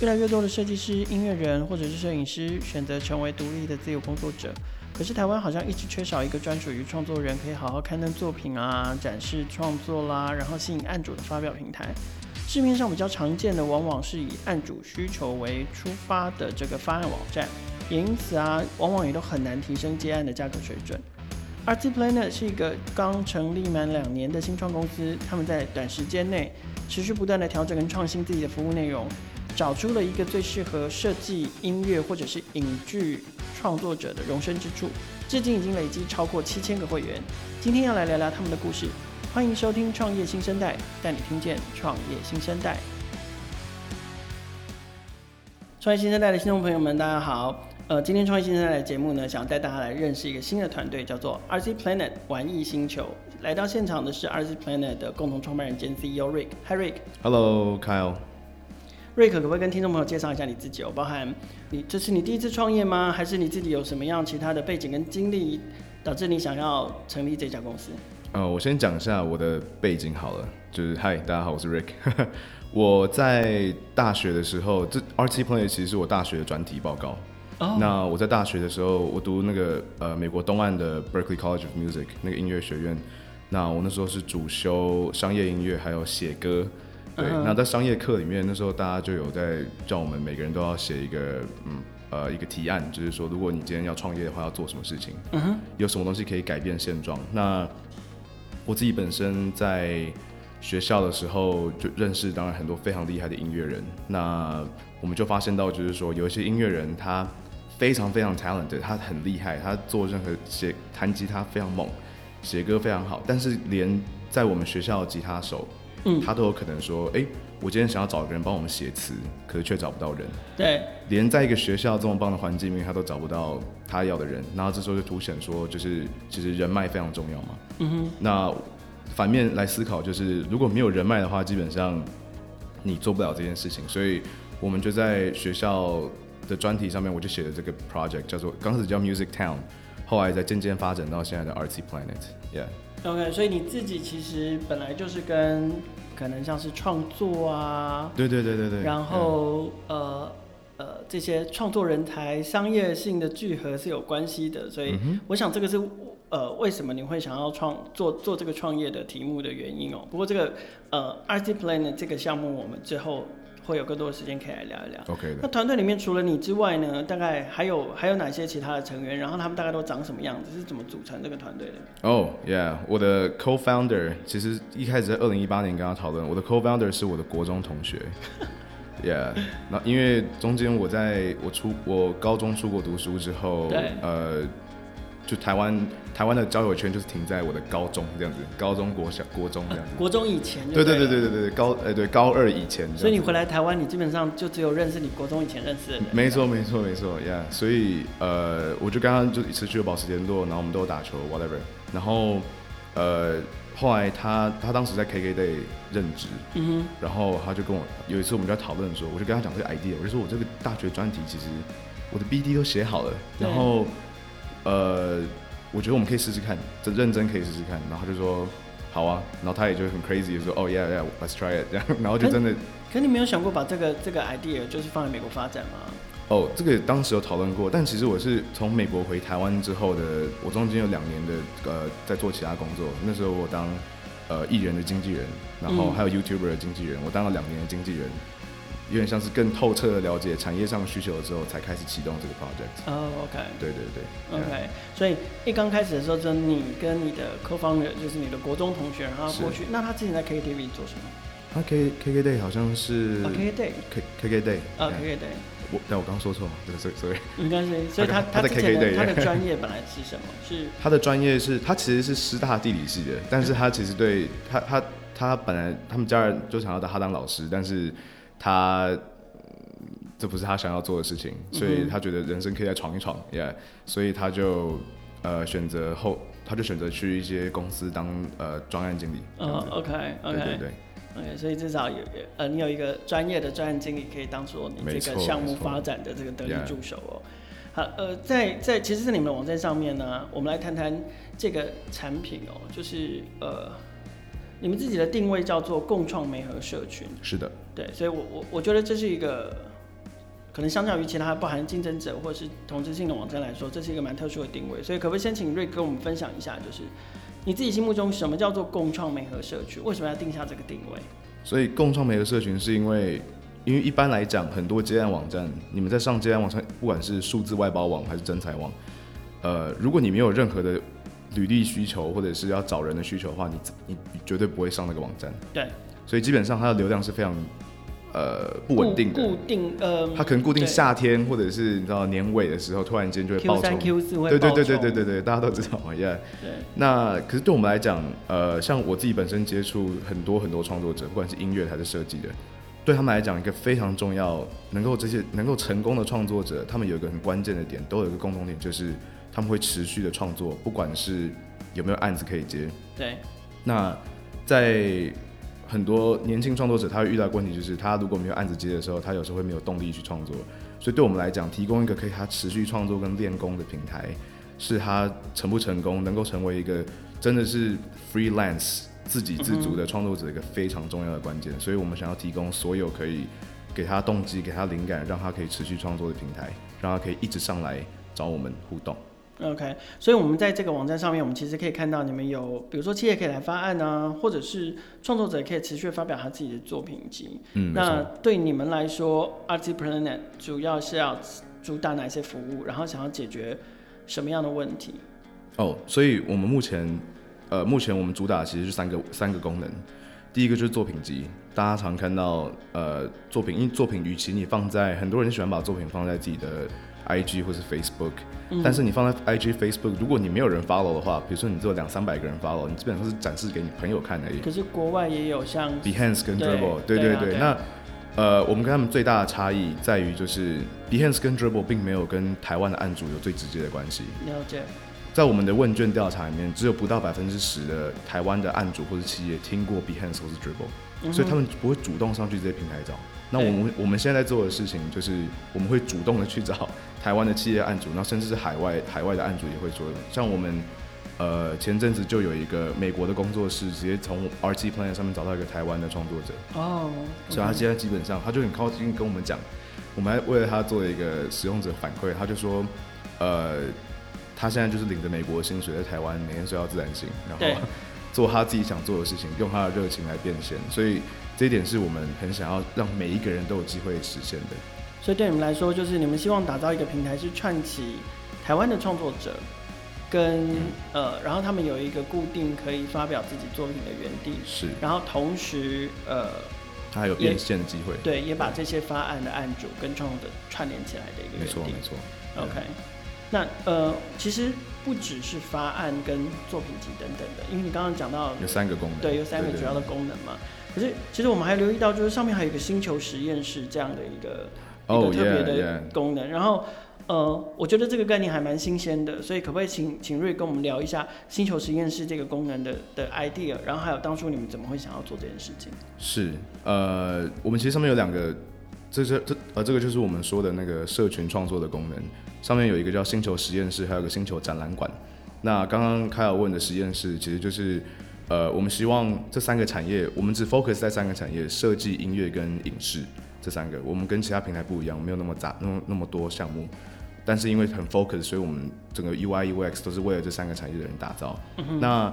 越来越多的设计师、音乐人或者是摄影师选择成为独立的自由工作者。可是台湾好像一直缺少一个专属于创作人可以好好刊登作品啊、展示创作啦，然后吸引案主的发表平台。市面上比较常见的，往往是以案主需求为出发的这个发案网站，也因此啊，往往也都很难提升接案的价格水准。Artsy Planet 是一个刚成立满两年的新创公司，他们在短时间内持续不断地调整跟创新自己的服务内容，找出了一个最适合设计、音乐或者是影剧创作者的容身之处，至今已经累积超过七千个会员。今天要来聊聊他们的故事。欢迎收听《创业新生代》，带你听见创业新生代。创业新生代的听众朋友们，大家好。呃，今天创业新生代的节目呢，想带大家来认识一个新的团队，叫做 Artsy Planet 玩艺星球。来到现场的是 Artsy Planet 的共同创办人兼 CEO Rick。Hi Rick。Hello Kyle。Rick 可不可以跟听众朋友介绍一下你自己？哦，包含你这是你第一次创业吗？还是你自己有什么样其他的背景跟经历，导致你想要成立这家公司？呃，我先讲一下我的背景好了，就是嗨，大家好，我是 Rick。我在大学的时候，这 Artsy Planet 其实是我大学的专题报告。Oh. 那我在大学的时候，我读那个呃美国东岸的 Berkeley College of Music 那个音乐学院。那我那时候是主修商业音乐，还有写歌。对，uh. 那在商业课里面，那时候大家就有在叫我们每个人都要写一个嗯呃一个提案，就是说如果你今天要创业的话，要做什么事情？Uh -huh. 有什么东西可以改变现状？那我自己本身在学校的时候就认识，当然很多非常厉害的音乐人。那我们就发现到，就是说有一些音乐人他非常非常 talented，他很厉害，他做任何写弹吉他非常猛，写歌非常好。但是连在我们学校的吉他手，嗯，他都有可能说，哎、欸，我今天想要找一个人帮我们写词，可是却找不到人。对，连在一个学校这么棒的环境里面，他都找不到他要的人。然后这时候就凸显说，就是其实人脉非常重要嘛。嗯哼，那反面来思考，就是如果没有人脉的话，基本上你做不了这件事情。所以我们就在学校的专题上面，我就写了这个 project，叫做刚开始叫 Music Town，后来再渐渐发展到现在的 Artsy Planet，yeah。OK，所以你自己其实本来就是跟可能像是创作啊，对对对对对，然后、嗯、呃呃这些创作人才商业性的聚合是有关系的，所以我想这个是。呃，为什么你会想要创做做这个创业的题目的原因哦？不过这个呃，Artsy Planet 这个项目，我们之后会有更多的时间可以来聊一聊。OK。那团队里面除了你之外呢，大概还有还有哪些其他的成员？然后他们大概都长什么样子？是怎么组成这个团队的？哦、oh，Yeah，我的 Co-founder 其实一开始在二零一八年跟他讨论，我的 Co-founder 是我的国中同学。Yeah，那因为中间我在我出我高中出国读书之后，对，呃。就台湾台湾的交友圈就是停在我的高中这样子，高中国小国中这样子。国中以前对。对对对对对对，高呃对高二以前。所以你回来台湾，你基本上就只有认识你国中以前认识的人。没错没错没错，Yeah。所以呃，我就刚刚就持续了保持联络，然后我们都有打球，whatever。然后呃，后来他他当时在 KKday 任职，嗯哼。然后他就跟我有一次我们就在讨论说，我就跟他讲这个 idea，我就说我这个大学专题其实我的 BD 都写好了，然后。呃，我觉得我们可以试试看，这认真可以试试看。然后他就说好啊，然后他也就很 crazy 说哦、oh, yeah yeah，let's try it 这样，然后就真的。可你没有想过把这个这个 idea 就是放在美国发展吗？哦，这个当时有讨论过，但其实我是从美国回台湾之后的，我中间有两年的呃在做其他工作。那时候我当呃艺人的经纪人，然后还有 YouTuber 的经纪人，嗯、我当了两年的经纪人。有点像是更透彻的了解产业上的需求之后，才开始启动这个 project。哦、oh,，OK。对对对。OK. 所以一刚开始的时候，就你跟你的 co-founder 就是你的国中同学，然后过去。那他之前在 KKday 做什么？他 K KKday 好像是。啊、oh,，KKday。K KKday。啊，KKday。我但我刚刚说错了，对，所以所以。没关系，所以他他，他的 KKday 他的专业本来是什么？是。他的专业是他其实是师大地理系的，但是他其实对他他他本来他们家人就想要他当老师，但是。他这不是他想要做的事情，所以他觉得人生可以再闯一闯，Yeah，所以他就呃选择后，他就选择去一些公司当呃专案经理。哦，OK，OK，对对对，OK，所以至少有呃你有一个专业的专案经理可以当做你这个项目发展的这个得力助手哦。好，呃，在在其实，在你们的网站上面呢，我们来谈谈这个产品哦，就是呃。你们自己的定位叫做共创媒合社群，是的，对，所以我我我觉得这是一个可能相较于其他包含竞争者或者是同质性的网站来说，这是一个蛮特殊的定位。所以可不可以先请 Rick 跟我们分享一下，就是你自己心目中什么叫做共创媒合社群？为什么要定下这个定位？所以共创媒合社群是因为，因为一般来讲，很多接案网站，你们在上接案网站，不管是数字外包网还是真才网，呃，如果你没有任何的履历需求或者是要找人的需求的话，你你你绝对不会上那个网站。对。所以基本上它的流量是非常呃不稳定的。固定呃。它可能固定夏天或者是你知道年尾的时候，突然间就会爆冲。Q 三 Q 四会爆冲。对对对对对对，大家都知道嘛，Yeah。对。那可是对我们来讲，呃，像我自己本身接触很多很多创作者，不管是音乐还是设计的，对他们来讲，一个非常重要，能够这些能够成功的创作者，他们有一个很关键的点，都有一个共同点，就是。他们会持续的创作，不管是有没有案子可以接。对。那在很多年轻创作者，他会遇到的问题就是，他如果没有案子接的时候，他有时候会没有动力去创作。所以对我们来讲，提供一个可以他持续创作跟练功的平台，是他成不成功，能够成为一个真的是 freelance 自给自足的创作者一个非常重要的关键。所以我们想要提供所有可以给他动机、给他灵感，让他可以持续创作的平台，让他可以一直上来找我们互动。OK，所以，我们在这个网站上面，我们其实可以看到你们有，比如说企业可以来发案啊，或者是创作者可以持续发表他自己的作品集。嗯，那对你们来说，Artsy.Planet 主要是要主打哪些服务，然后想要解决什么样的问题？哦，所以我们目前，呃，目前我们主打其实是三个三个功能。第一个就是作品集，大家常看到，呃，作品，因为作品与其你放在很多人喜欢把作品放在自己的 IG 或是 Facebook。但是你放在 IG、Facebook，如果你没有人 follow 的话，比如说你只有两三百个人 follow，你基本上是展示给你朋友看而已。可是国外也有像 Behance 跟 Dribbble，对对对。那呃，我们跟他们最大的差异在于，就是 Behance 跟 Dribbble 并没有跟台湾的案主有最直接的关系。了解。在我们的问卷调查里面，只有不到百分之十的台湾的案主或者企业听过 Behance 或是 Dribbble，、嗯、所以他们不会主动上去这些平台找。那我们我们现在在做的事情就是，我们会主动的去找 台湾的企业案主，然后甚至是海外海外的案主也会做的。像我们，呃，前阵子就有一个美国的工作室，直接从 Artsy.Planet 上面找到一个台湾的创作者。哦。Okay. 所以他现在基本上，他就很靠近跟我们讲，我们还为了他做了一个使用者反馈，他就说，呃，他现在就是领着美国的薪水在台湾，每天睡到自然醒，然后做他自己想做的事情，用他的热情来变现。所以。这一点是我们很想要让每一个人都有机会实现的。所以对你们来说，就是你们希望打造一个平台，是串起台湾的创作者，跟、嗯、呃，然后他们有一个固定可以发表自己作品的园地。是。然后同时，呃，他还有变现的机会。对，也把这些发案的案主跟创作者串联起来的一个园地。没错，没错。OK。那呃，其实不只是发案跟作品集等等的，因为你刚刚讲到有三个功能，对，有三个主要的功能嘛。可是，其实我们还留意到，就是上面还有一个星球实验室这样的一个、oh, 一个特别的功能。Yeah, yeah. 然后，呃，我觉得这个概念还蛮新鲜的，所以可不可以请请 Rick 跟我们聊一下星球实验室这个功能的的 idea？然后还有当初你们怎么会想要做这件事情？是，呃，我们其实上面有两个，这是这呃这个就是我们说的那个社群创作的功能。上面有一个叫星球实验室，还有个星球展览馆。那刚刚凯尔问的实验室，其实就是。呃，我们希望这三个产业，我们只 focus 在三个产业：设计、音乐跟影视这三个。我们跟其他平台不一样，没有那么杂，那么那么多项目。但是因为很 focus，所以我们整个 UI、UX 都是为了这三个产业的人打造。嗯、那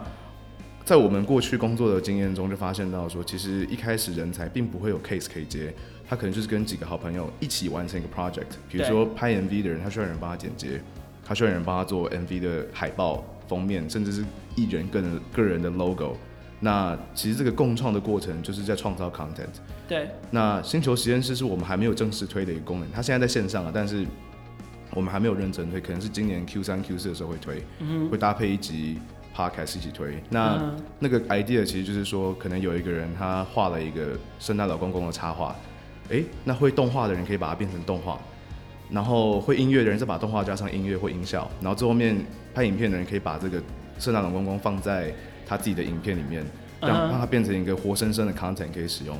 在我们过去工作的经验中，就发现到说，其实一开始人才并不会有 case 可以接，他可能就是跟几个好朋友一起完成一个 project。比如说拍 MV 的人，他需要人帮他剪接，他需要人帮他做 MV 的海报。封面，甚至是艺人个人个人的 logo，那其实这个共创的过程就是在创造 content。对。那星球实验室是我们还没有正式推的一个功能，它现在在线上了，但是我们还没有认真推，可能是今年 Q 三 Q 四的时候会推，嗯，会搭配一集 podcast 一起推。那、嗯、那个 idea 其实就是说，可能有一个人他画了一个圣诞老公公的插画，哎，那会动画的人可以把它变成动画。然后会音乐的人再把动画加上音乐或音效，然后最后面拍影片的人可以把这个圣诞老公公放在他自己的影片里面，让让它变成一个活生生的 content 可以使用。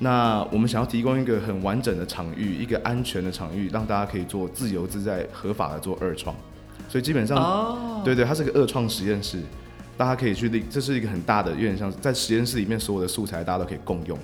那我们想要提供一个很完整的场域，一个安全的场域，让大家可以做自由自在、合法的做二创。所以基本上，oh. 对对，它是个二创实验室，大家可以去立，这是一个很大的，有点像在实验室里面所有的素材大家都可以共用。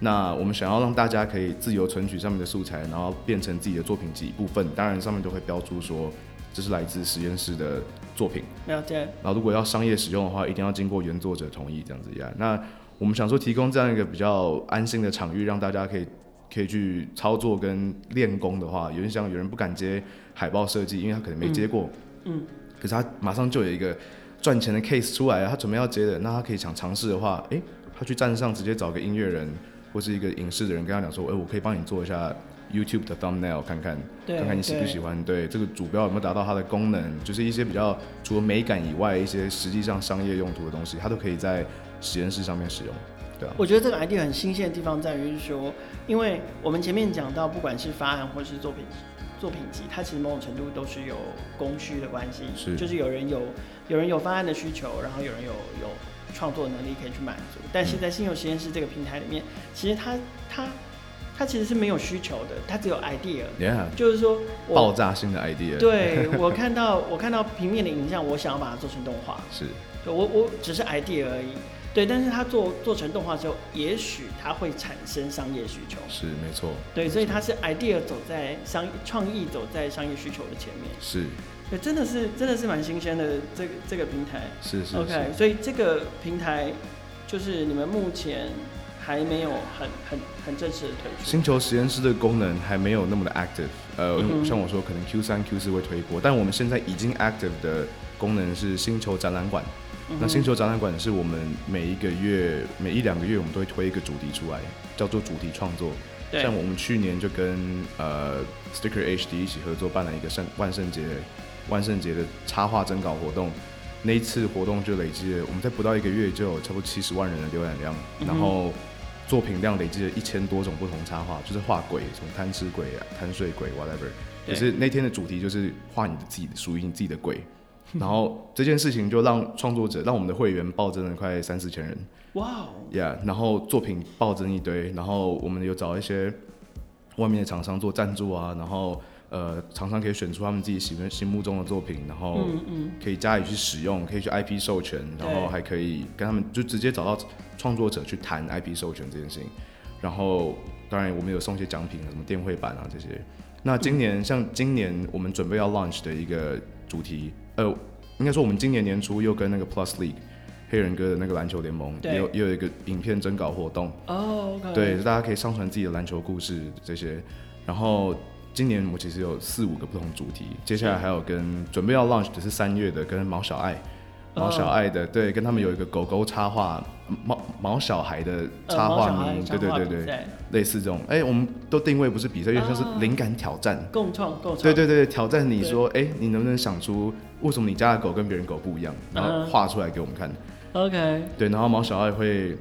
那我们想要让大家可以自由存取上面的素材，然后变成自己的作品集一部分。当然上面都会标注说这是来自实验室的作品。了解。然后如果要商业使用的话，一定要经过原作者同意这样子呀。那我们想说提供这样一个比较安心的场域，让大家可以可以去操作跟练功的话，有点像有人不敢接海报设计，因为他可能没接过。嗯。嗯，可是他马上就有一个赚钱的 case 出来了，他准备要接的，那他可以想尝试的话，诶，他去站上直接找个音乐人。或是一个影视的人跟他讲说，哎、欸，我可以帮你做一下 YouTube 的 thumbnail，看看，看看你喜不喜欢，对，对这个主标有没有达到它的功能，就是一些比较除了美感以外，一些实际上商业用途的东西，他都可以在实验室上面使用，对啊。我觉得这个 idea 很新鲜的地方在于是说，因为我们前面讲到，不管是发案或是作品作品集，它其实某种程度都是有供需的关系，是，就是有人有有人有发案的需求，然后有人有有。创作能力可以去满足，但是在星球实验室这个平台里面，其实它它它其实是没有需求的，它只有 idea，Yeah. 就是说爆炸性的 idea。对，我 看到我看到平面的影像，我想要把它做成动画，是，我我只是 idea 而已，对，但是它做做成动画之后，也许它会产生商业需求，是没错，对，所以它是 idea 走在商创意走在商业需求的前面，是。对，真的是真的是蛮新鲜的这个这个平台，是是，是 OK，所以这个平台就是你们目前还没有很很很正式的推出。星球实验室的功能还没有那么的 active，呃，嗯、像我说可能 Q 三 Q 四会推过，但我们现在已经 active 的功能是星球展览馆。嗯、那星球展览馆是我们每一个月每一两个月我们都会推一个主题出来，叫做主题创作。像我们去年就跟呃 Sticker HD 一起合作办了一个圣万圣节。万圣节的插画征稿活动，那一次活动就累积了，我们在不到一个月就有差不多七十万人的浏览量，嗯、然后作品量累积了一千多种不同插画，就是画鬼，什么贪吃鬼啊、贪睡鬼，whatever。可是那天的主题就是画你的自己属于你自己的鬼，然后这件事情就让创作者，让我们的会员暴增了快三四千人。哇 Wow，Yeah，然后作品暴增一堆，然后我们有找一些外面的厂商做赞助啊，然后。呃，厂商可以选出他们自己喜欢心目中的作品，然后可以加以去使用，可以去 IP 授权，然后还可以跟他们就直接找到创作者去谈 IP 授权这件事情。然后当然我们有送一些奖品，什么电绘版啊这些。那今年、嗯、像今年我们准备要 launch 的一个主题，呃，应该说我们今年年初又跟那个 Plus League 黑人哥的那个篮球联盟也有也有一个影片征稿活动。哦对，大家可以上传自己的篮球故事这些，然后。今年我其实有四五个不同主题，接下来还有跟准备要 launch 的是三月的，跟毛小爱，毛小爱的，对，跟他们有一个狗狗插画，毛毛小孩的插画名，对对对对，类似这种，哎，我们都定位不是比赛，因为像是灵感挑战，共创共创，对对对，挑战你说，哎，你能不能想出为什么你家的狗跟别人狗不一样，然后画出来给我们看，OK，对，然后毛小爱会。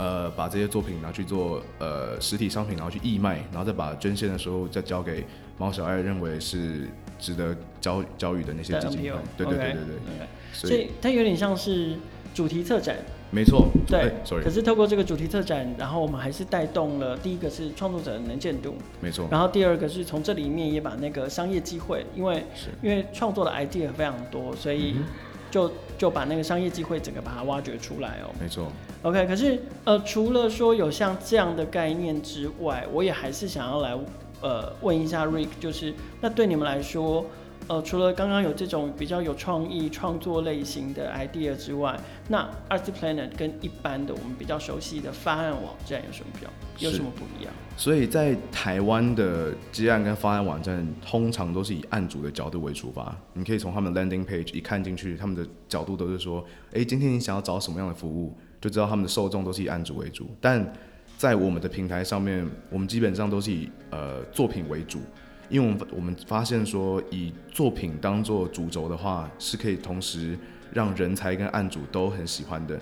呃，把这些作品拿去做呃实体商品，然后去义卖，然后再把捐献的时候再交给毛小爱认为是值得教教育的那些基金会。对对对对对。所以它有点像是主题策展。没错。对。欸、sorry。可是透过这个主题策展，然后我们还是带动了第一个是创作者的能见度。没错。然后第二个是从这里面也把那个商业机会，因为是因为创作的 idea 非常多，所以。嗯就就把那个商业机会整个把它挖掘出来哦。没错。OK，可是呃，除了说有像这样的概念之外，我也还是想要来呃问一下 Rick，就是那对你们来说。呃，除了刚刚有这种比较有创意创作类型的 idea 之外，那 Artsy Planet 跟一般的我们比较熟悉的发案网站有什么比较，有什么不一样？所以在台湾的接案跟发案网站，通常都是以案主的角度为出发。你可以从他们 landing page 一看进去，他们的角度都是说，哎，今天你想要找什么样的服务，就知道他们的受众都是以案主为主。但在我们的平台上面，我们基本上都是以呃作品为主。因为我们我们发现说，以作品当做主轴的话，是可以同时让人才跟案主都很喜欢的。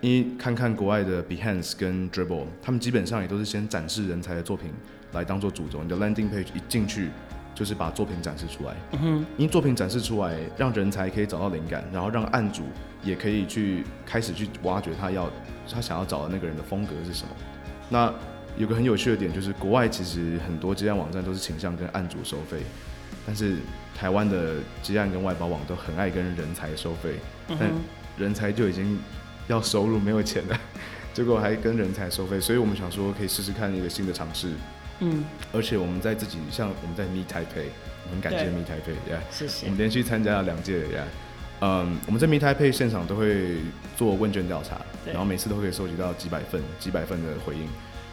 因为看看国外的 Behance 跟 Dribbble，他们基本上也都是先展示人才的作品来当做主轴。你的 landing page 一进去就是把作品展示出来。嗯哼。因为作品展示出来，让人才可以找到灵感，然后让案主也可以去开始去挖掘他要他想要找的那个人的风格是什么。那有个很有趣的点，就是国外其实很多接案网站都是倾向跟案主收费，但是台湾的接案跟外包网都很爱跟人才收费，但人才就已经要收入没有钱了，结果还跟人才收费，所以我们想说可以试试看一个新的尝试。嗯，而且我们在自己像我们在 Meet Taipei，很感谢 Meet Taipei，呀，谢谢。我们连续参加了两届呀，嗯，我们在 Meet Taipei 现场都会做问卷调查，然后每次都可以收集到几百份、几百份的回应。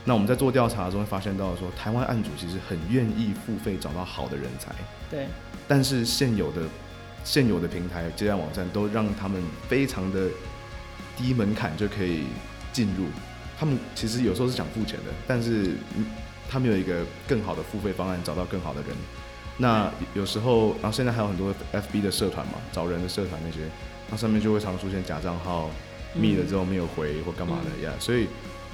那我们在做调查中会发现到说，台湾案主其实很愿意付费找到好的人才，对。但是现有的现有的平台接案网站都让他们非常的低门槛就可以进入，他们其实有时候是想付钱的，但是他们有一个更好的付费方案，找到更好的人。那有时候，然后现在还有很多 FB 的社团嘛，找人的社团那些，那上面就会常出现假账号，密了之后没有回或干嘛的呀，所以。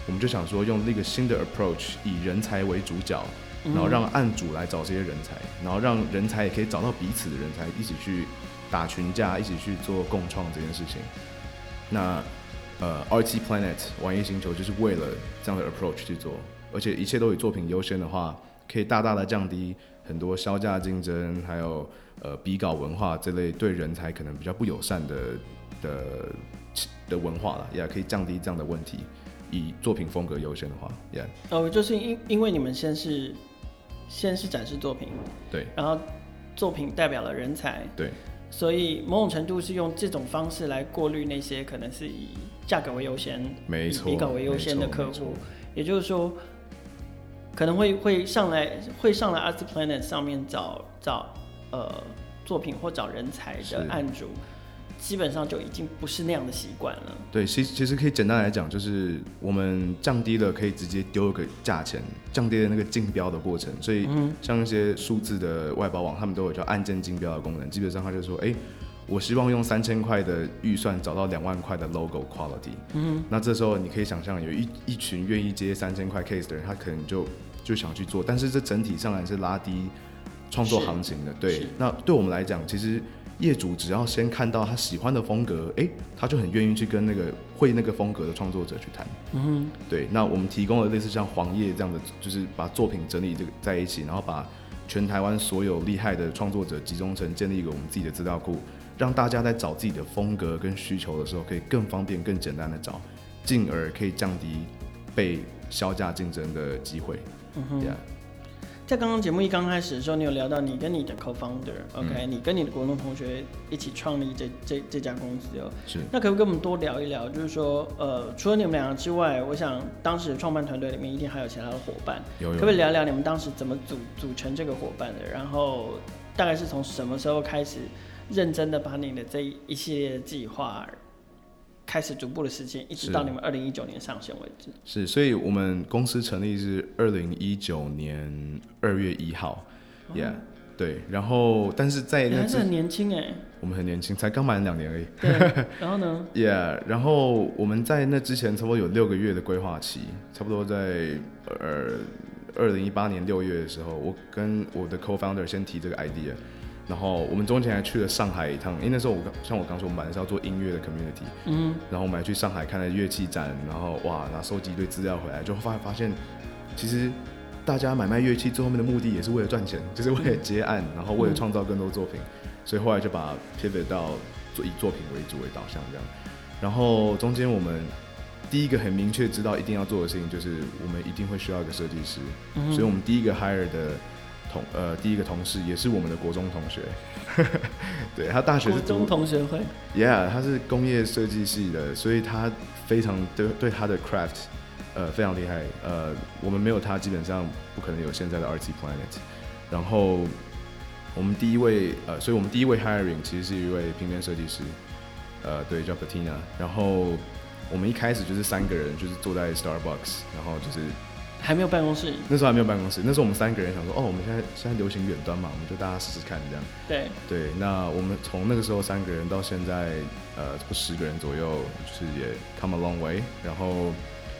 我们就想说，用那个新的 approach，以人才为主角，然后让案主来找这些人才，然后让人才也可以找到彼此的人才，一起去打群架，一起去做共创这件事情。那呃，RT Planet 玩艺星球就是为了这样的 approach 去做，而且一切都以作品优先的话，可以大大的降低很多销价竞争，还有呃比稿文化这类对人才可能比较不友善的的的文化了，也可以降低这样的问题。以作品风格优先的话，Yeah，哦，就是因因为你们先是先是展示作品，对，然后作品代表了人才，对，所以某种程度是用这种方式来过滤那些可能是以价格为优先，没错，以比稿为优先的客户，也就是说可能会会上来会上来 Artsy Planet 上面找找呃作品或找人才的案主。基本上就已经不是那样的习惯了。对，其实其实可以简单来讲，就是我们降低了可以直接丢一个价钱，降低了那个竞标的过程。所以像一些数字的外包网，他们都有叫按键竞标的功能。基本上他就说，哎、欸，我希望用三千块的预算找到两万块的 logo quality。嗯，那这时候你可以想象，有一一群愿意接三千块 case 的人，他可能就就想去做。但是这整体上来是拉低创作行情的。对，那对我们来讲，其实。业主只要先看到他喜欢的风格，哎、欸，他就很愿意去跟那个会那个风格的创作者去谈。嗯哼，对。那我们提供了类似像黄页这样的，就是把作品整理这个在一起，然后把全台湾所有厉害的创作者集中成建立一个我们自己的资料库，让大家在找自己的风格跟需求的时候，可以更方便、更简单的找，进而可以降低被削价竞争的机会。嗯哼。在刚刚节目一刚开始的时候，你有聊到你跟你的 co-founder，OK，、okay? 嗯、你跟你的国中同学一起创立这这这家公司哦。是。那可不可以跟我们多聊一聊？就是说，呃，除了你们两个之外，我想当时创办团队里面一定还有其他的伙伴。有有。可不可以聊聊你们当时怎么组组成这个伙伴的？然后大概是从什么时候开始认真的把你的这一系列的计划？开始逐步的实现，一直到你们二零一九年上线为止。是，所以我们公司成立是二零一九年二月一号，Yeah，、哦、对。然后，但是在那还是很年轻哎，我们很年轻，才刚满两年而已。对。然后呢？Yeah，然后我们在那之前差不多有六个月的规划期，差不多在呃二零一八年六月的时候，我跟我的 co-founder 先提这个 idea。然后我们中间还去了上海一趟，因为那时候我刚像我刚说，我们本来是要做音乐的 community，嗯，然后我们还去上海看了乐器展，然后哇，然后收集一堆资料回来，就发发现，其实大家买卖乐器最后面的目的也是为了赚钱，就是为了接案，然后为了创造更多作品，所以后来就把 pivot 到做以作品为主为导向这样。然后中间我们第一个很明确知道一定要做的事情就是我们一定会需要一个设计师，所以我们第一个 hire 的。同呃，第一个同事也是我们的国中同学，对，他大学是国中同学会，Yeah，他是工业设计系的，所以他非常对对他的 craft，呃，非常厉害，呃，我们没有他基本上不可能有现在的 Artsy Planet。然后我们第一位呃，所以我们第一位 hiring 其实是一位平面设计师，呃，对，叫 Patina。然后我们一开始就是三个人，就是坐在 Starbucks，然后就是。还没有办公室，那时候还没有办公室。那时候我们三个人想说，哦，我们现在现在流行远端嘛，我们就大家试试看这样。对对，那我们从那个时候三个人到现在，呃，十个人左右，就是也 come a long way，然后。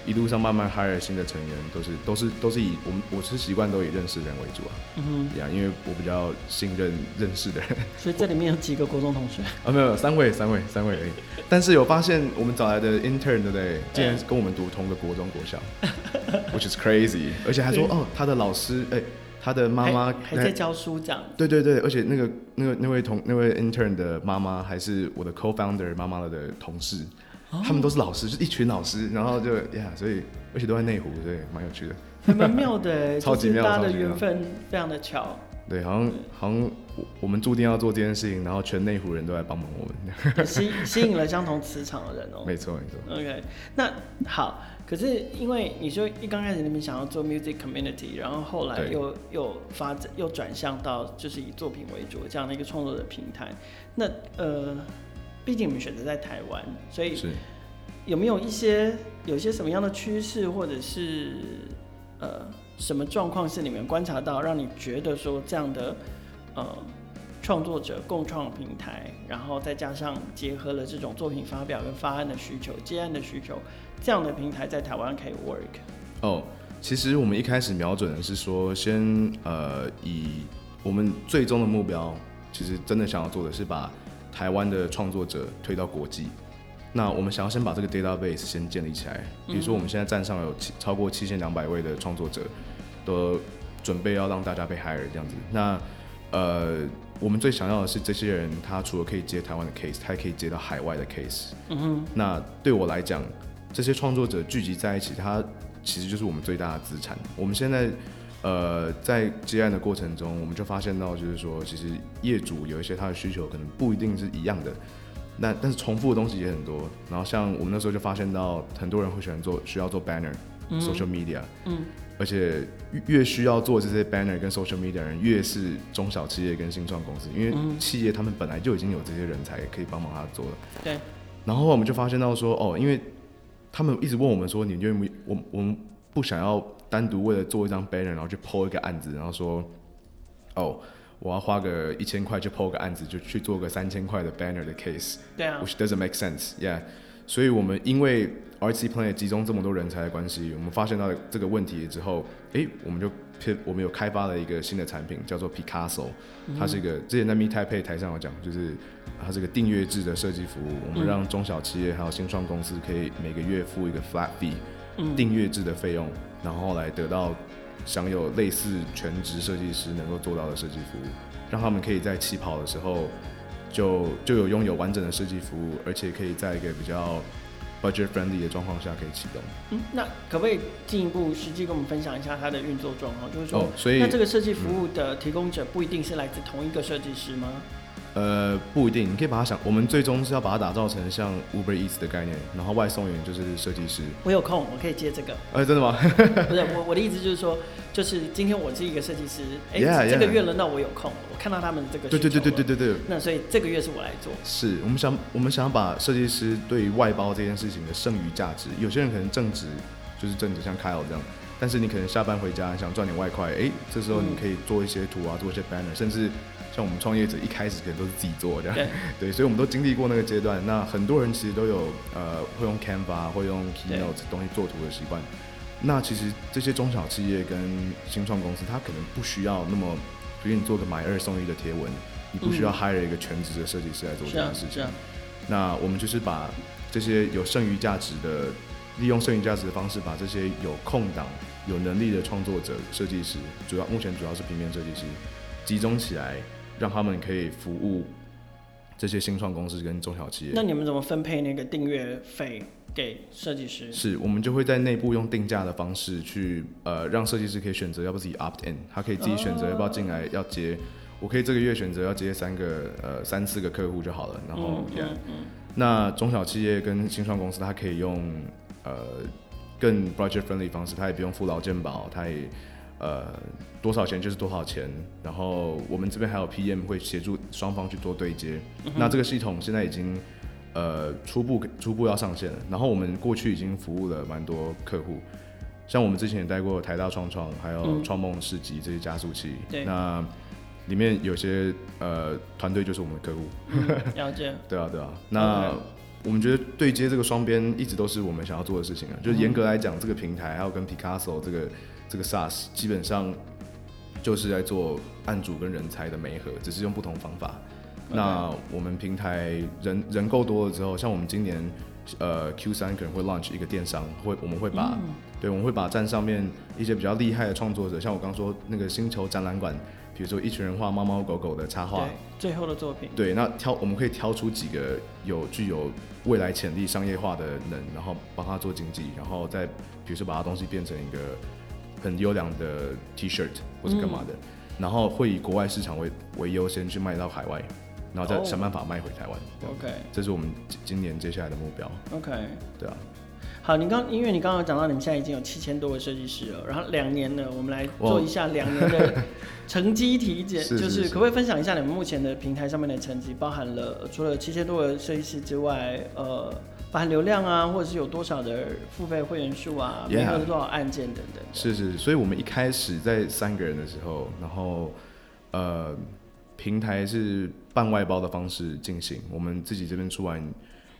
一路上慢慢 hire 新的成员，都是都是都是以我们我是习惯都以认识人为主啊。嗯哼，呀，因为我比较信任认识的人。所以这里面有几个国中同学？啊，没有，三位，三位，三位而已。但是有发现我们找来的 intern 对不对？竟然跟我们读同个国中国校，which is crazy。而且还说哦，他的老师哎，他的妈妈还在教书这样。对对对，而且那个那个那位同那位 intern 的妈妈还是我的 co-founder 妈妈的同事。哦、他们都是老师，就是一群老师，然后就呀，所以而且都在内湖，所以蛮有趣的，还蛮妙的，超级妙，大家的缘分非常的巧。对，好像好像我们注定要做这件事情，然后全内湖人都来帮忙我们，吸吸引了相同磁场的人哦。没错没错。OK，那好，可是因为你说一刚开始你们想要做 music community，然后后来又又发展又转向到就是以作品为主这样的一个创作的平台，那呃，毕竟我们选择在台湾，所以有没有一些有些什么样的趋势或者是呃？什么状况是你们观察到，让你觉得说这样的呃创作者共创平台，然后再加上结合了这种作品发表跟发案的需求、接案的需求，这样的平台在台湾可以 work？哦，其实我们一开始瞄准的是说，先呃以我们最终的目标，其实真的想要做的是把台湾的创作者推到国际。那我们想要先把这个 database 先建立起来，比如说我们现在站上有七超过七千两百位的创作者。都准备要让大家被 hire 这样子。那呃，我们最想要的是这些人，他除了可以接台湾的 case，他还可以接到海外的 case。嗯哼。那对我来讲，这些创作者聚集在一起，他其实就是我们最大的资产。我们现在呃在接案的过程中，我们就发现到，就是说，其实业主有一些他的需求可能不一定是一样的。那但是重复的东西也很多。然后像我们那时候就发现到，很多人会喜欢做需要做 banner、嗯、social media。嗯。而且越需要做这些 banner 跟 social media 的人，越是中小企业跟新创公司，因为企业他们本来就已经有这些人才可以帮忙他做了。对。然后我们就发现到说，哦，因为他们一直问我们说，你愿不？我我们不想要单独为了做一张 banner，然后去 po 一个案子，然后说，哦，我要花个一千块去 po 个案子，就去做个三千块的 banner 的 case。对啊。Which doesn't make sense, yeah. 所以我们因为 Artsy Planet 集中这么多人才的关系，我们发现到这个问题之后，诶，我们就我们有开发了一个新的产品，叫做 Picasso。它是一个之前在 Meet Taipei 台上有讲，就是它是个订阅制的设计服务，我们让中小企业还有新创公司可以每个月付一个 flat fee，订阅制的费用，然后来得到享有类似全职设计师能够做到的设计服务，让他们可以在起跑的时候。就就有拥有完整的设计服务，而且可以在一个比较 budget friendly 的状况下可以启动。嗯，那可不可以进一步实际跟我们分享一下它的运作状况？就是说，哦，所以那这个设计服务的提供者不一定是来自同一个设计师吗？呃，不一定，你可以把它想，我们最终是要把它打造成像 Uber Eats 的概念，然后外送员就是设计师。我有空，我可以接这个。哎，真的吗？不是，我我的意思就是说，就是今天我是一个设计师，哎，yeah, yeah. 这个月轮到我有空，我看到他们这个。对对对对对对对。那所以这个月是我来做。是我们想，我们想要把设计师对于外包这件事情的剩余价值，有些人可能正职就是正职，像 Kyle 这样，但是你可能下班回家想赚点外快，哎，这时候你可以做一些图啊，做一些 banner，甚至。像我们创业者一开始可能都是自己做这样，对，对，所以我们都经历过那个阶段。那很多人其实都有呃会用 Canva 会用 Keynote 东西做图的习惯。那其实这些中小企业跟新创公司，他可能不需要那么，比如你做个买二送一的贴文，你不需要 hire 一个全职的设计师来做这件事情。那我们就是把这些有剩余价值的，利用剩余价值的方式，把这些有空档、有能力的创作者、设计师，主要目前主要是平面设计师，集中起来。让他们可以服务这些新创公司跟中小企业。那你们怎么分配那个订阅费给设计师？是我们就会在内部用定价的方式去，呃，让设计师可以选择要不自己 opt in，他可以自己选择要不要进来要接。我可以这个月选择要接三个，呃，三四个客户就好了。然后，嗯嗯嗯、那中小企业跟新创公司，他可以用呃更 budget friendly 方式，他也不用付劳健保，他也。呃，多少钱就是多少钱，然后我们这边还有 PM 会协助双方去做对接。嗯、那这个系统现在已经呃初步初步要上线了，然后我们过去已经服务了蛮多客户，像我们之前也带过台大创创，还有创梦市集这些加速器。对、嗯。那里面有些呃团队就是我们的客户。嗯、了解。对啊对啊。那我们觉得对接这个双边一直都是我们想要做的事情啊。就是严格来讲，这个平台还有跟 Picasso 这个。这个 SaaS 基本上就是在做案主跟人才的媒合，只是用不同方法。那我们平台人人够多了之后，像我们今年呃 Q 三可能会 launch 一个电商，会我们会把、嗯、对我们会把站上面一些比较厉害的创作者，像我刚说那个星球展览馆，比如说一群人画猫猫狗狗的插画，最后的作品，对，那挑我们可以挑出几个有具有未来潜力商业化的人，然后帮他做经济，然后再比如说把他东西变成一个很优良的 T-shirt 或是干嘛的，嗯、然后会以国外市场为为优先去卖到海外。然后再想办法卖回台湾。Oh, OK，这是我们今年接下来的目标。OK，对啊。好，你刚因为你刚刚讲到你们现在已经有七千多个设计师了，然后两年了，我们来做一下两年的 成绩体检，就是可不可以分享一下你们目前的平台上面的成绩，包含了除了七千多个设计师之外，呃，包含流量啊，或者是有多少的付费会员数啊，有 Yeah. 多少案件等等。是是，所以我们一开始在三个人的时候，然后呃。平台是半外包的方式进行，我们自己这边出完，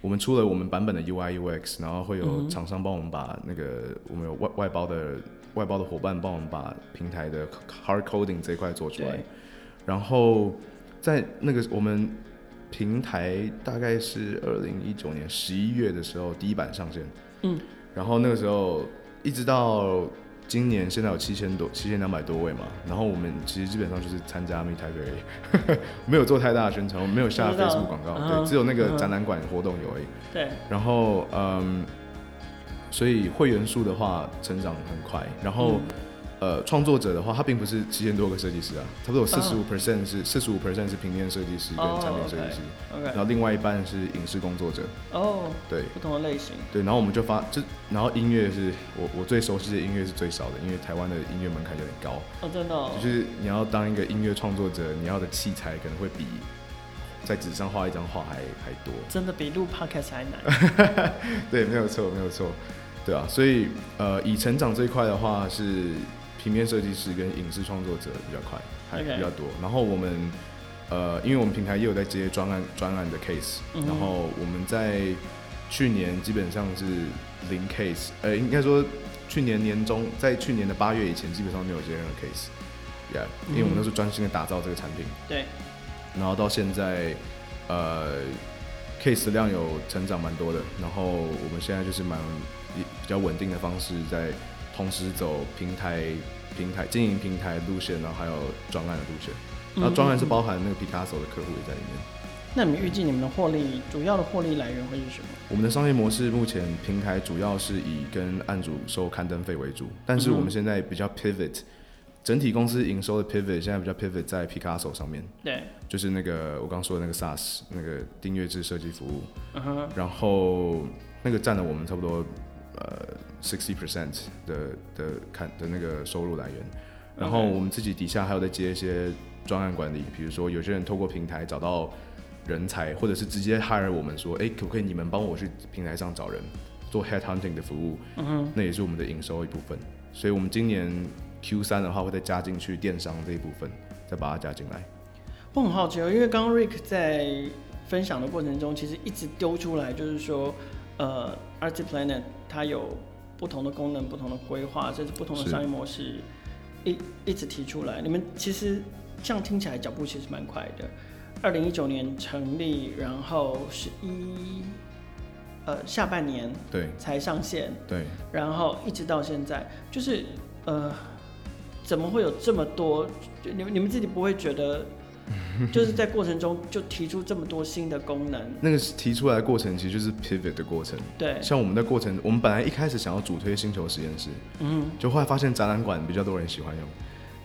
我们出了我们版本的 UI UX，然后会有厂商帮我们把那个我们有外外包的外包的伙伴帮我们把平台的 hard coding 这一块做出来，然后在那个我们平台大概是二零一九年十一月的时候第一版上线，嗯，然后那个时候一直到。今年现在有七千多、七千两百多位嘛，然后我们其实基本上就是参加 Meet Taipei，没有做太大的宣传，我们没有下 Facebook 广告，对，只有那个展览馆活动有而已。对。然后嗯，所以会员数的话成长很快，然后。呃，创作者的话，他并不是七千多个设计师啊，差不多有四十五 percent 是四十五 percent 是平面设计师跟产品设计师，oh, okay, okay. 然后另外一半是影视工作者。哦，oh, 对，不同的类型。对，然后我们就发，就然后音乐是我我最熟悉的音乐是最少的，因为台湾的音乐门槛有点高。哦，oh, 真的、哦。就是你要当一个音乐创作者，你要的器材可能会比在纸上画一张画还还多。真的比录 podcast 还难。对，没有错，没有错。对啊，所以呃，以成长这一块的话是。平面设计师跟影视创作者比较快，还比较多。然后我们，呃，因为我们平台也有在接专案专案的 case，、嗯、然后我们在去年基本上是零 case，呃，应该说去年年中，在去年的八月以前，基本上没有接任何 case，yeah，、嗯、因为我们都是专心的打造这个产品。对。然后到现在，呃，case 量有成长蛮多的。然后我们现在就是蛮比较稳定的方式在。同时走平台平台经营平台路线，然后还有专案的路线，然后专案是包含那个 Picasso 的客户也在里面。嗯嗯，那你们预计你们的获利主要的获利来源会是什么？我们的商业模式目前平台主要是以跟案主收刊登费为主，但是我们现在比较 pivot，整体公司营收的 pivot 现在比较 pivot 在 Picasso 上面。对，就是那个我刚说的那个 SaaS 那个订阅制设计服务。嗯哼。然后那个占了我们差不多呃。Sixty percent 的的看的那个收入来源，然后我们自己底下还有在接一些专案管理，比如说有些人透过平台找到人才，或者是直接 hire 我们说，哎，可不可以你们帮我去平台上找人做 head hunting 的服务？嗯哼，那也是我们的营收一部分。所以我们今年 Q 三的话会再加进去电商这一部分，再把它加进来。我很好奇哦，因为刚刚 Rick 在分享的过程中，其实一直丢出来就是说，呃，Artiplanet 它有。不同的功能、不同的规划，甚至不同的商业模式，一一直提出来。你们其实这样听起来脚步其实蛮快的。二零一九年成立，然后十一呃下半年对才上线对，然后一直到现在，就是呃怎么会有这么多？就你们你们自己不会觉得？就是在过程中就提出这么多新的功能，那个提出来的过程其实就是 pivot 的过程。对，像我们的过程，我们本来一开始想要主推星球实验室，嗯，就后来发现展览馆比较多人喜欢用，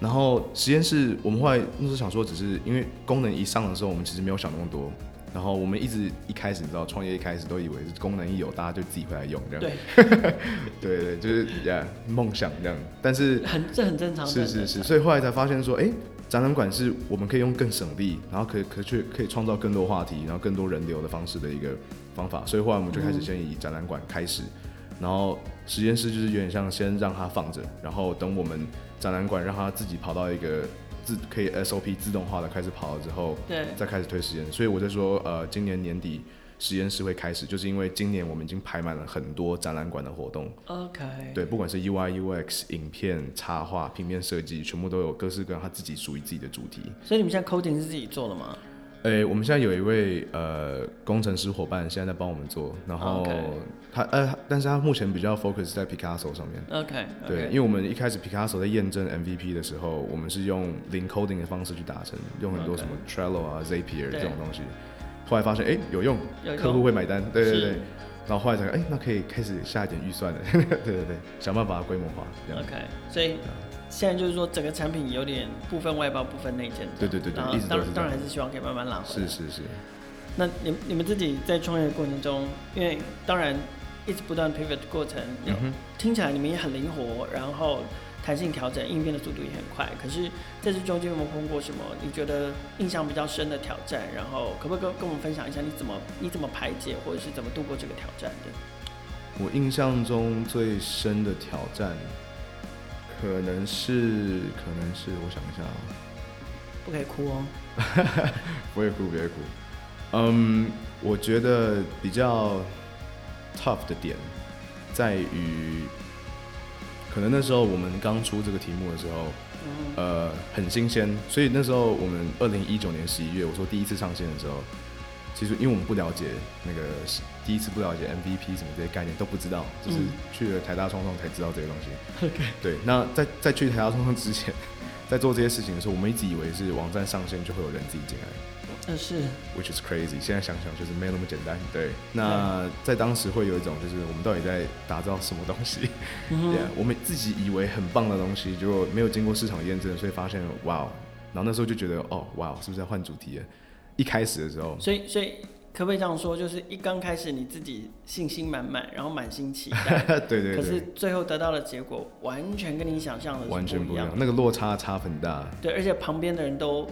然后实验室我们后来那时候想说，只是因为功能一上的时候，我们其实没有想那么多，然后我们一直一开始你知道创业一开始都以为是功能一有，大家就自己会来用这样，对，对对，就是呀梦想这样，但是很这很正常，是是是，所以后来才发现说，哎、欸。展览馆是我们可以用更省力，然后可可却可以创造更多话题，然后更多人流的方式的一个方法。所以后来我们就开始先以展览馆开始，嗯、然后实验室就是有点像先让它放着，然后等我们展览馆让它自己跑到一个自可以 SOP 自动化的开始跑了之后，对，再开始推实验。所以我在说，呃，今年年底。实验室会开始，就是因为今年我们已经排满了很多展览馆的活动。OK。对，不管是 UI、UX、影片、插画、平面设计，全部都有各式各样他自己属于自己的主题。所以你们现在 coding 是自己做的吗？诶、欸，我们现在有一位呃工程师伙伴，现在在帮我们做，然后他.呃，但是他目前比较 focus 在 Picasso 上面。OK, okay. 对，因为我们一开始 Picasso 在验证 MVP 的时候，我们是用零 coding 的方式去达成，用很多什么 Trello 啊. Zapier 这种东西。后来发现哎、欸、有用，客户会买单，对对对。然后后来想哎、欸，那可以开始下一点预算了，对对对，想办法规模化。OK，所以。现在就是说，整个产品有点部分外包、部分内建。对对对对，然后当然当然还是希望可以慢慢拉回来。是是是。那你你们自己在创业的过程中，因为当然一直不断 pivot 的过程，嗯、听起来你们也很灵活，然后弹性调整、应变的速度也很快。可是在这中间有没有碰过什么你觉得印象比较深的挑战？然后可不可以跟跟我们分享一下你怎么你怎么排解，或者是怎么度过这个挑战的？我印象中最深的挑战。可能是，可能是，我想一下，不可以哭哦，不会哭，不会哭。嗯，我觉得比较 tough 的点在于，可能那时候我们刚出这个题目的时候，呃，很新鲜，所以那时候我们二零一九年十一月，我说第一次上线的时候。其实，因为我们不了解那个第一次不了解 MVP 什么这些概念都不知道，就是去了台大创创才知道这些东西。OK，对。那在在去台大创创之前，在做这些事情的时候，我们一直以为是网站上线就会有人自己进来。但是，which is crazy。现在想想就是没有那么简单。对。那在当时会有一种就是我们到底在打造什么东西？对、嗯，yeah, 我们自己以为很棒的东西，结果没有经过市场验证，所以发现哇，然后那时候就觉得哦哇，是不是要换主题了？一开始的时候，所以所以可不可以这样说，就是一刚开始你自己信心满满，然后满心期待，对，对对，可是最后得到的结果完全跟你想象的完全不一样，那个落差差很大。对，而且旁边的人都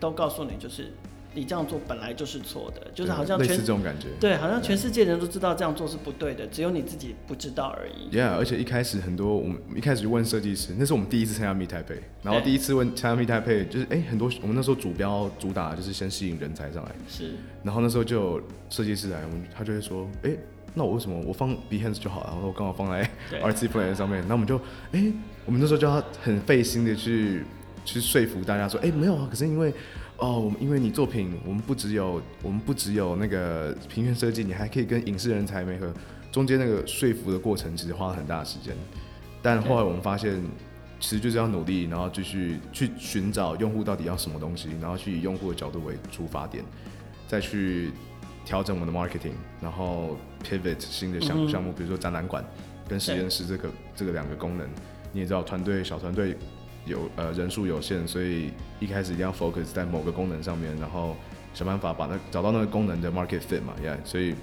都告诉你，就是。你这样做本来就是错的，就是好像全类似这种感觉，对，好像全世界人都知道这样做是不对的，只有你自己不知道而已。Yeah，而且一开始很多我们一开始就问设计师，那是我们第一次参加 Meet Taipei，然后第一次问参加 Meet Taipei，就是哎、欸、很多我们那时候主标主打就是先吸引人才上来，是，然后那时候就有设计师来，我们他就会说，哎、欸，那我为什么我放 Behance 就好了，然后我刚好放在 Artsy 上面，那我们就哎、欸，我们那时候就要很费心的去去说服大家说，哎、欸，没有啊，可是因为。哦，因为你作品，我们不只有我们不只有那个平面设计，你还可以跟影视人才媒合，中间那个说服的过程其实花了很大的时间。但后来我们发现，其实就是要努力，然后继续去寻找用户到底要什么东西，然后去以用户的角度为出发点，再去调整我们的 marketing，然后 pivot 新的项项目，比如说展览馆跟实验室这个这个两个功能。你也知道，团队小团队。有呃人数有限，所以一开始一定要 focus 在某个功能上面，然后想办法把那找到那个功能的 market fit 嘛，yeah，所以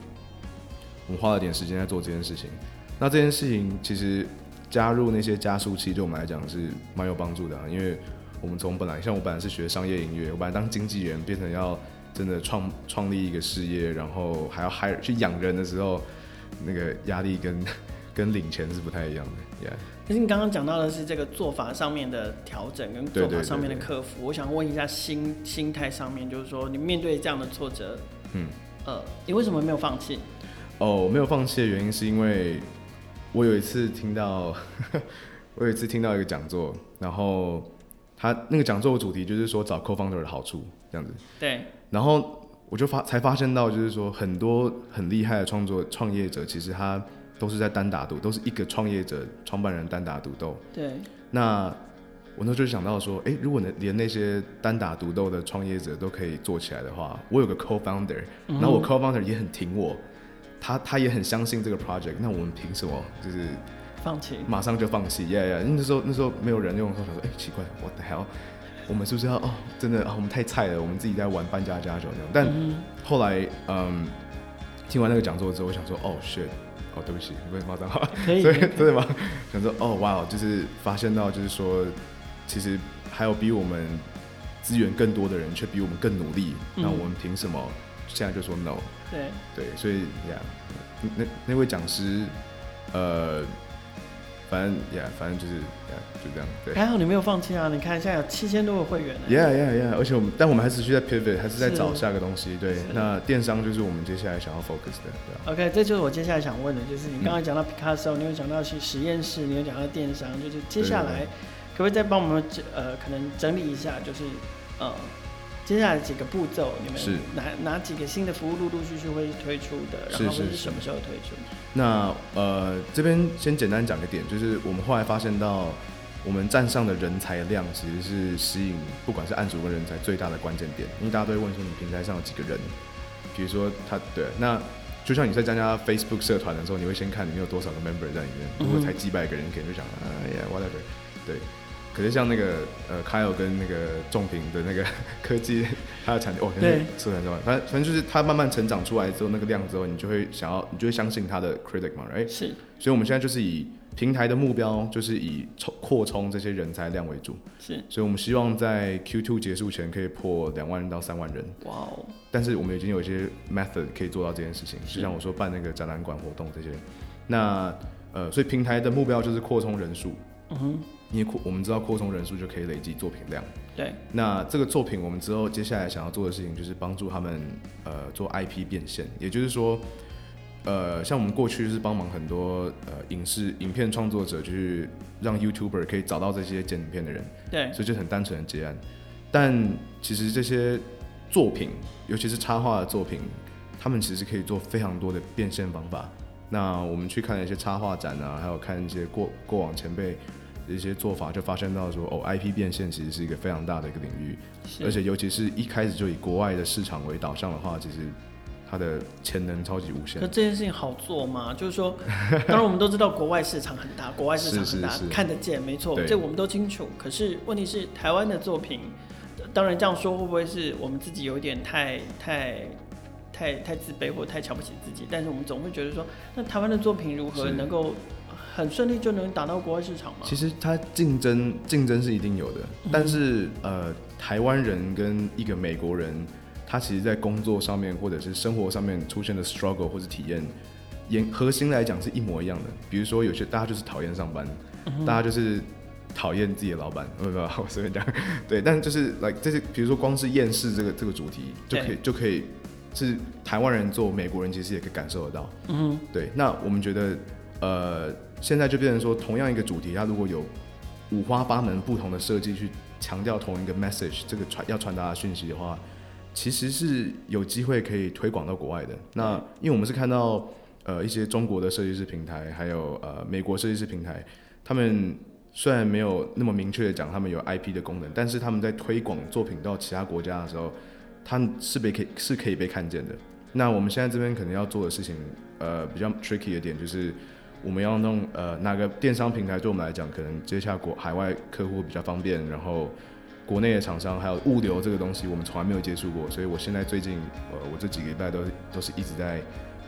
我们花了点时间在做这件事情。那这件事情其实加入那些加速器对我们来讲是蛮有帮助的，因为我们从本来像我本来是学商业音乐，我本来当经纪人变成要真的创创立一个事业，然后还要 hire 去养人的时候，那个压力跟跟领钱是不太一样的，yeah。可是你刚刚讲到的是这个做法上面的调整跟做法上面的克服，我想问一下心心态上面，就是说你面对这样的挫折，嗯，呃，你为什么没有放弃？哦，没有放弃的原因是因为我有一次听到，我有一次听到一个讲座，然后他那个讲座的主题就是说找 co-founder 的好处这样子，对，然后我就发才发现到就是说很多很厉害的创作创业者其实他。都是在单打独，都是一个创业者、创办人单打独斗。对。那我那时候就想到说，哎、欸，如果能连那些单打独斗的创业者都可以做起来的话，我有个 co-founder，然后我 co-founder 也很挺我，他他也很相信这个 project，那我们凭什么就是放弃？马上就放弃因为那时候那时候没有人用的时候，想说，哎、欸，奇怪，what the hell？我们是不是要哦？真的啊，我们太菜了，我们自己在玩扮家家酒那种。但后来，嗯，听完那个讲座之后，我想说，哦，shit。哦，对不起，不会骂脏话。可以，所以真的吗？想说，哦，哇，就是发现到，就是说，其实还有比我们资源更多的人，却比我们更努力。嗯、那我们凭什么现在就说 no？对对，所以呀，yeah, 那那位讲师，呃。反正，yeah, 反正就是，yeah, 就这样。对，还好你没有放弃啊！你看，现在有七千多个会员呢。Yeah, yeah, yeah。而且我们，但我们还是持续在 pivot，还是在找下个东西。对，那电商就是我们接下来想要 focus 的，对吧？OK，这就是我接下来想问的，就是你刚刚讲到 Picasso，、嗯、你有讲到去实验室，你有讲到电商，就是接下来可不可以再帮我们呃，可能整理一下，就是呃，接下来几个步骤，你们是哪哪几个新的服务陆陆续续会推出的？然后会是什么时候推出？那呃，这边先简单讲个点，就是我们后来发现到，我们站上的人才量其实是吸引不管是案主跟人才最大的关键点，因为大家都会问说，你平台上有几个人？比如说他对，那就像你在参加 Facebook 社团的时候，你会先看里面有多少个 member 在里面，如果才几百个人，可能就想，哎呀，whatever，对。可是像那个呃，Kyle 跟那个仲平的那个科技，它的产品哦，对，是很重要。反正反正就是他慢慢成长出来之后，那个量之后，你就会想要，你就会相信他的 critic 嘛，right？是。所以我们现在就是以平台的目标，就是以充扩充这些人才量为主。是。所以我们希望在 Q2 结束前可以破两万人到三万人。哇哦！但是我们已经有一些 method 可以做到这件事情，就像我说办那个展览馆活动这些。那呃，所以平台的目标就是扩充人数。嗯哼。因为扩，我们知道扩充人数就可以累积作品量。对。那这个作品，我们之后接下来想要做的事情，就是帮助他们呃做 IP 变现。也就是说，呃，像我们过去是帮忙很多呃影视影片创作者，去让 YouTuber 可以找到这些剪影片的人。对。所以就很单纯的结案。但其实这些作品，尤其是插画的作品，他们其实可以做非常多的变现方法。那我们去看一些插画展啊，还有看一些过过往前辈。一些做法就发现到说，哦，IP 变现其实是一个非常大的一个领域，而且尤其是一开始就以国外的市场为导向的话，其实它的潜能超级无限。可这件事情好做吗？就是说，当然我们都知道国外市场很大，国外市场很大，是是是看得见，没错，这我们都清楚。可是问题是，台湾的作品，当然这样说会不会是我们自己有点太太太太自卑或太瞧不起自己？但是我们总会觉得说，那台湾的作品如何能够？很顺利就能打到国外市场吗？其实它竞争竞争是一定有的，嗯、但是呃，台湾人跟一个美国人，他其实在工作上面或者是生活上面出现的 struggle 或者体验，严核心来讲是一模一样的。比如说有些大家就是讨厌上班，嗯、大家就是讨厌自己的老板，不不不，我随便讲，对，但就是 like 这是比如说光是厌世这个这个主题就可以就可以是台湾人做美国人其实也可以感受得到，嗯，对，那我们觉得呃。现在就变成说，同样一个主题，它如果有五花八门不同的设计去强调同一个 message，这个传要传达的讯息的话，其实是有机会可以推广到国外的。那因为我们是看到呃一些中国的设计师平台，还有呃美国设计师平台，他们虽然没有那么明确的讲他们有 IP 的功能，但是他们在推广作品到其他国家的时候，他是被可以是可以被看见的。那我们现在这边可能要做的事情，呃比较 tricky 的点就是。我们要弄呃哪个电商平台对我们来讲，可能接下国海外客户比较方便，然后国内的厂商还有物流这个东西，我们从来没有接触过，所以我现在最近呃我这几个礼拜都都是一直在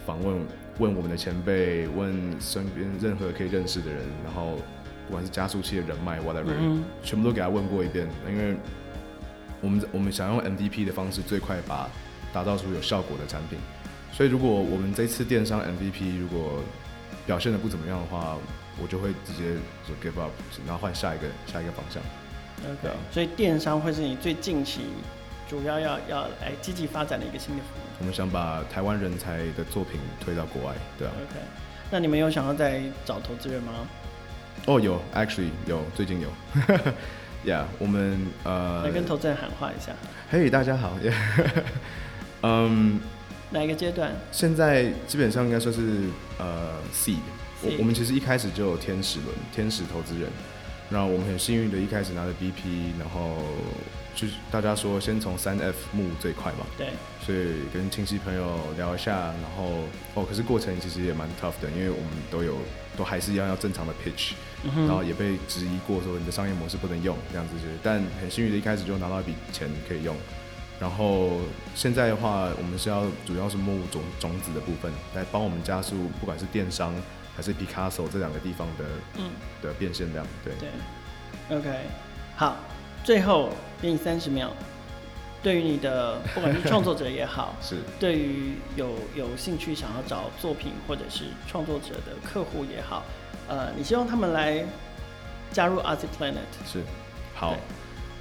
访问问我们的前辈，问身边任何可以认识的人，然后不管是加速器的人脉 whatever，嗯，全部都给他问过一遍，因为我们我们想用 MVP 的方式最快把打造出有效果的产品，所以如果我们这次电商 MVP 如果表现的不怎么样的话，我就会直接就 give up，然后换下一个下一个方向。OK，所以电商会是你最近期主要要要来积极发展的一个新的服务。我们想把台湾人才的作品推到国外，对啊。OK，那你们有想要再找投资人吗？哦、oh，有，actually 有，最近有。Yeah，我们呃，来跟投资人喊话一下。嘿，大家好。嗯。哪一个阶段？现在基本上应该说是呃 seed，我我们其实一开始就有天使轮，天使投资人，然后我们很幸运的一开始拿了 BP，然后就是大家说先从三 F 募最快嘛，对，所以跟亲戚朋友聊一下，然后哦，可是过程其实也蛮 tough 的，因为我们都有都还是一样要正常的 pitch，嗯，然后也被质疑过说你的商业模式不能用这样子，但很幸运的一开始就拿到一笔钱可以用。然后现在的话，我们是要主要是募种种子的部分，来帮我们加速，不管是电商还是 Picasso 这两个地方的嗯。的变现量，对。对，OK，好，最后给你三十秒，对于你的不管是创作者也好，是。对于有有兴趣想要找作品或者是创作者的客户也好，呃，你希望他们来加入 Ozy Planet 是。好。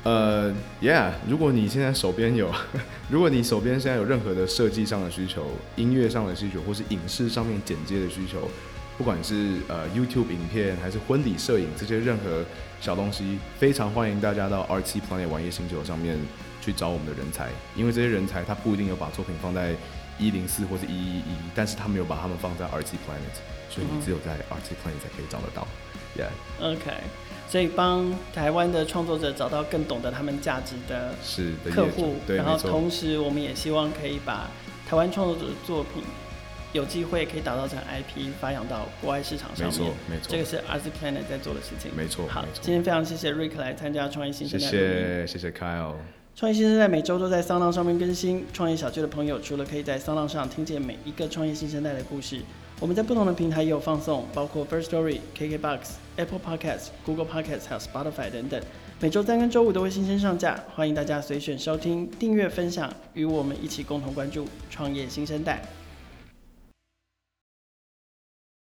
呃，Yeah，如果你现在手边有，如果你手边现在有任何的设计上的需求、音乐上的需求，或是影视上面剪接的需求，不管是呃 YouTube 影片还是婚礼摄影这些任何小东西，非常欢迎大家到 Artsy Planet 玩业星球上面去找我们的人才，因为这些人才他不一定有把作品放在一零四或是一一一，但是他没有把他们放在 Artsy Planet，所以你只有在 Artsy Planet 才可以找得到。Yeah，OK，所以帮台湾的创作者找到更懂得他们价值的是客户，对，然后同时我们也希望可以把台湾创作者的作品有机会可以打造成 IP，发扬到国外市场上面。没错，没错，这个是 Artsy Planet 在做的事情。没错，好，今天非常谢谢 Rick 来参加创业新生代。谢谢，谢谢 Kyle。创业新生代每周都在 SoundOn 上面更新。创业小聚的朋友，除了可以在 SoundOn 上听见每一个创业新生代的故事，我们在不同的平台也有放送，包括 First Story、KKBox、Apple Podcasts、Google Podcasts 还有 Spotify 等等。每周三跟周五都会新鲜上架，欢迎大家随选收听、订阅、分享，与我们一起共同关注创业新生代。